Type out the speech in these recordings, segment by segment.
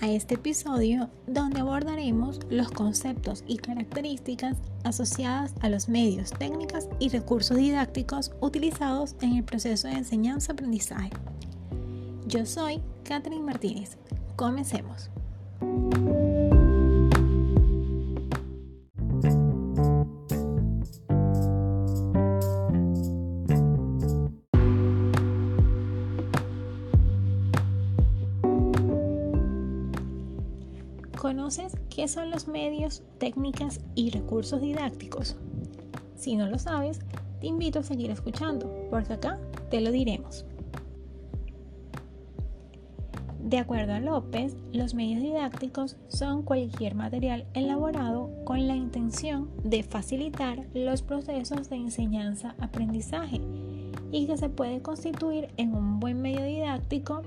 A este episodio donde abordaremos los conceptos y características asociadas a los medios, técnicas y recursos didácticos utilizados en el proceso de enseñanza-aprendizaje. Yo soy Catherine Martínez. Comencemos. ¿Conoces qué son los medios, técnicas y recursos didácticos? Si no lo sabes, te invito a seguir escuchando, porque acá te lo diremos. De acuerdo a López, los medios didácticos son cualquier material elaborado con la intención de facilitar los procesos de enseñanza-aprendizaje y que se puede constituir en un buen medio didáctico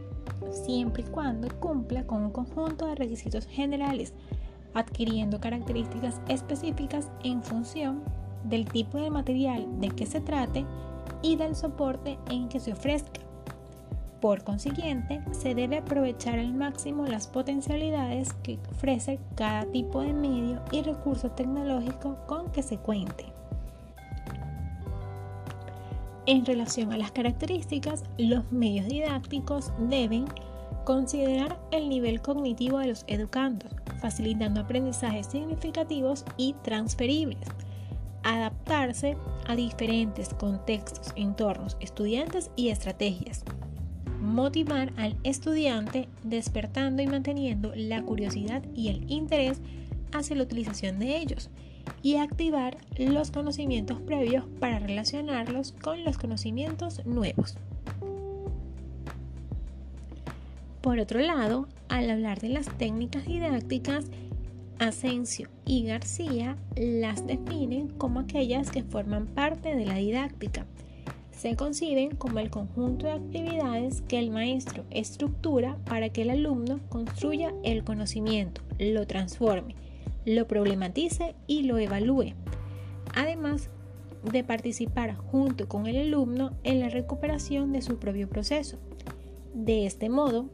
siempre y cuando cumpla con un conjunto de requisitos generales, adquiriendo características específicas en función del tipo de material de que se trate y del soporte en que se ofrezca. Por consiguiente, se debe aprovechar al máximo las potencialidades que ofrece cada tipo de medio y recurso tecnológico con que se cuente. En relación a las características, los medios didácticos deben considerar el nivel cognitivo de los educandos, facilitando aprendizajes significativos y transferibles, adaptarse a diferentes contextos, entornos, estudiantes y estrategias, motivar al estudiante despertando y manteniendo la curiosidad y el interés hacia la utilización de ellos, y activar los conocimientos previos para relacionarlos con los conocimientos nuevos. Por otro lado, al hablar de las técnicas didácticas, Asensio y García las definen como aquellas que forman parte de la didáctica. Se conciben como el conjunto de actividades que el maestro estructura para que el alumno construya el conocimiento, lo transforme, lo problematice y lo evalúe, además de participar junto con el alumno en la recuperación de su propio proceso. De este modo,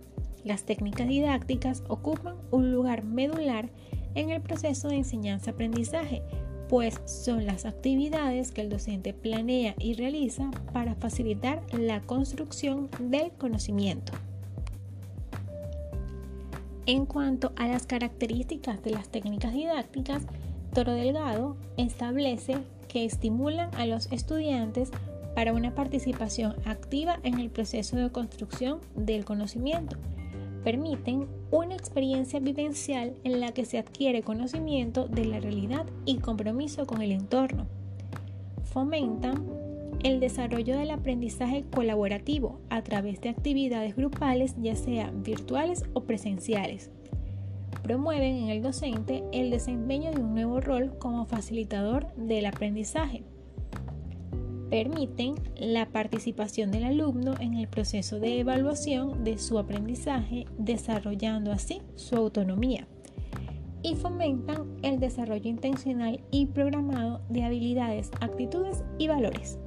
las técnicas didácticas ocupan un lugar medular en el proceso de enseñanza-aprendizaje, pues son las actividades que el docente planea y realiza para facilitar la construcción del conocimiento. En cuanto a las características de las técnicas didácticas, Toro Delgado establece que estimulan a los estudiantes para una participación activa en el proceso de construcción del conocimiento. Permiten una experiencia vivencial en la que se adquiere conocimiento de la realidad y compromiso con el entorno. Fomentan el desarrollo del aprendizaje colaborativo a través de actividades grupales, ya sean virtuales o presenciales. Promueven en el docente el desempeño de un nuevo rol como facilitador del aprendizaje. Permiten la participación del alumno en el proceso de evaluación de su aprendizaje, desarrollando así su autonomía. Y fomentan el desarrollo intencional y programado de habilidades, actitudes y valores.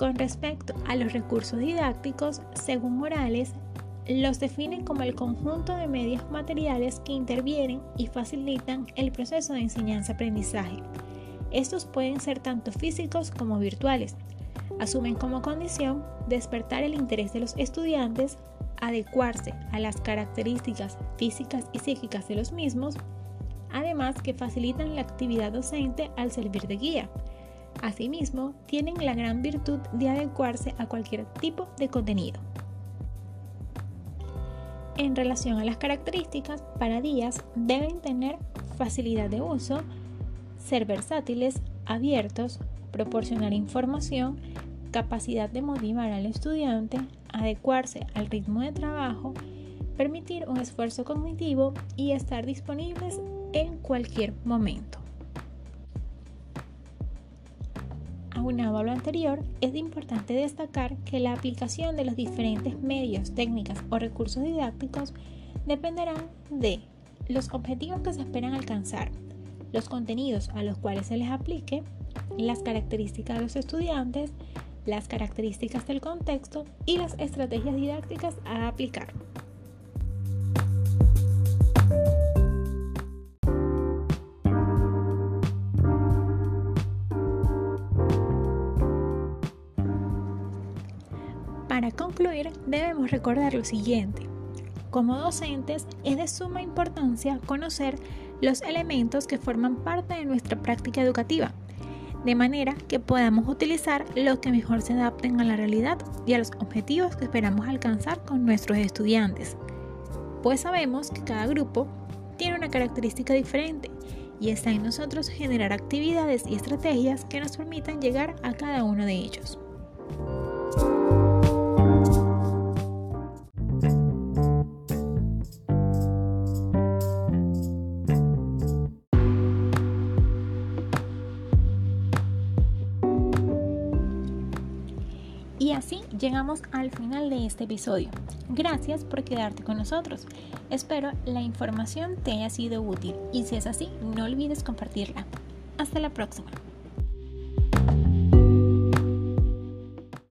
Con respecto a los recursos didácticos, según Morales, los definen como el conjunto de medios materiales que intervienen y facilitan el proceso de enseñanza-aprendizaje. Estos pueden ser tanto físicos como virtuales. Asumen como condición despertar el interés de los estudiantes, adecuarse a las características físicas y psíquicas de los mismos, además que facilitan la actividad docente al servir de guía, Asimismo, tienen la gran virtud de adecuarse a cualquier tipo de contenido. En relación a las características, para días deben tener facilidad de uso, ser versátiles, abiertos, proporcionar información, capacidad de motivar al estudiante, adecuarse al ritmo de trabajo, permitir un esfuerzo cognitivo y estar disponibles en cualquier momento. Aunado a lo anterior, es importante destacar que la aplicación de los diferentes medios, técnicas o recursos didácticos dependerán de los objetivos que se esperan alcanzar, los contenidos a los cuales se les aplique, las características de los estudiantes, las características del contexto y las estrategias didácticas a aplicar. Para concluir, debemos recordar lo siguiente. Como docentes, es de suma importancia conocer los elementos que forman parte de nuestra práctica educativa, de manera que podamos utilizar los que mejor se adapten a la realidad y a los objetivos que esperamos alcanzar con nuestros estudiantes. Pues sabemos que cada grupo tiene una característica diferente y está en nosotros generar actividades y estrategias que nos permitan llegar a cada uno de ellos. Así llegamos al final de este episodio. Gracias por quedarte con nosotros. Espero la información te haya sido útil y si es así, no olvides compartirla. Hasta la próxima.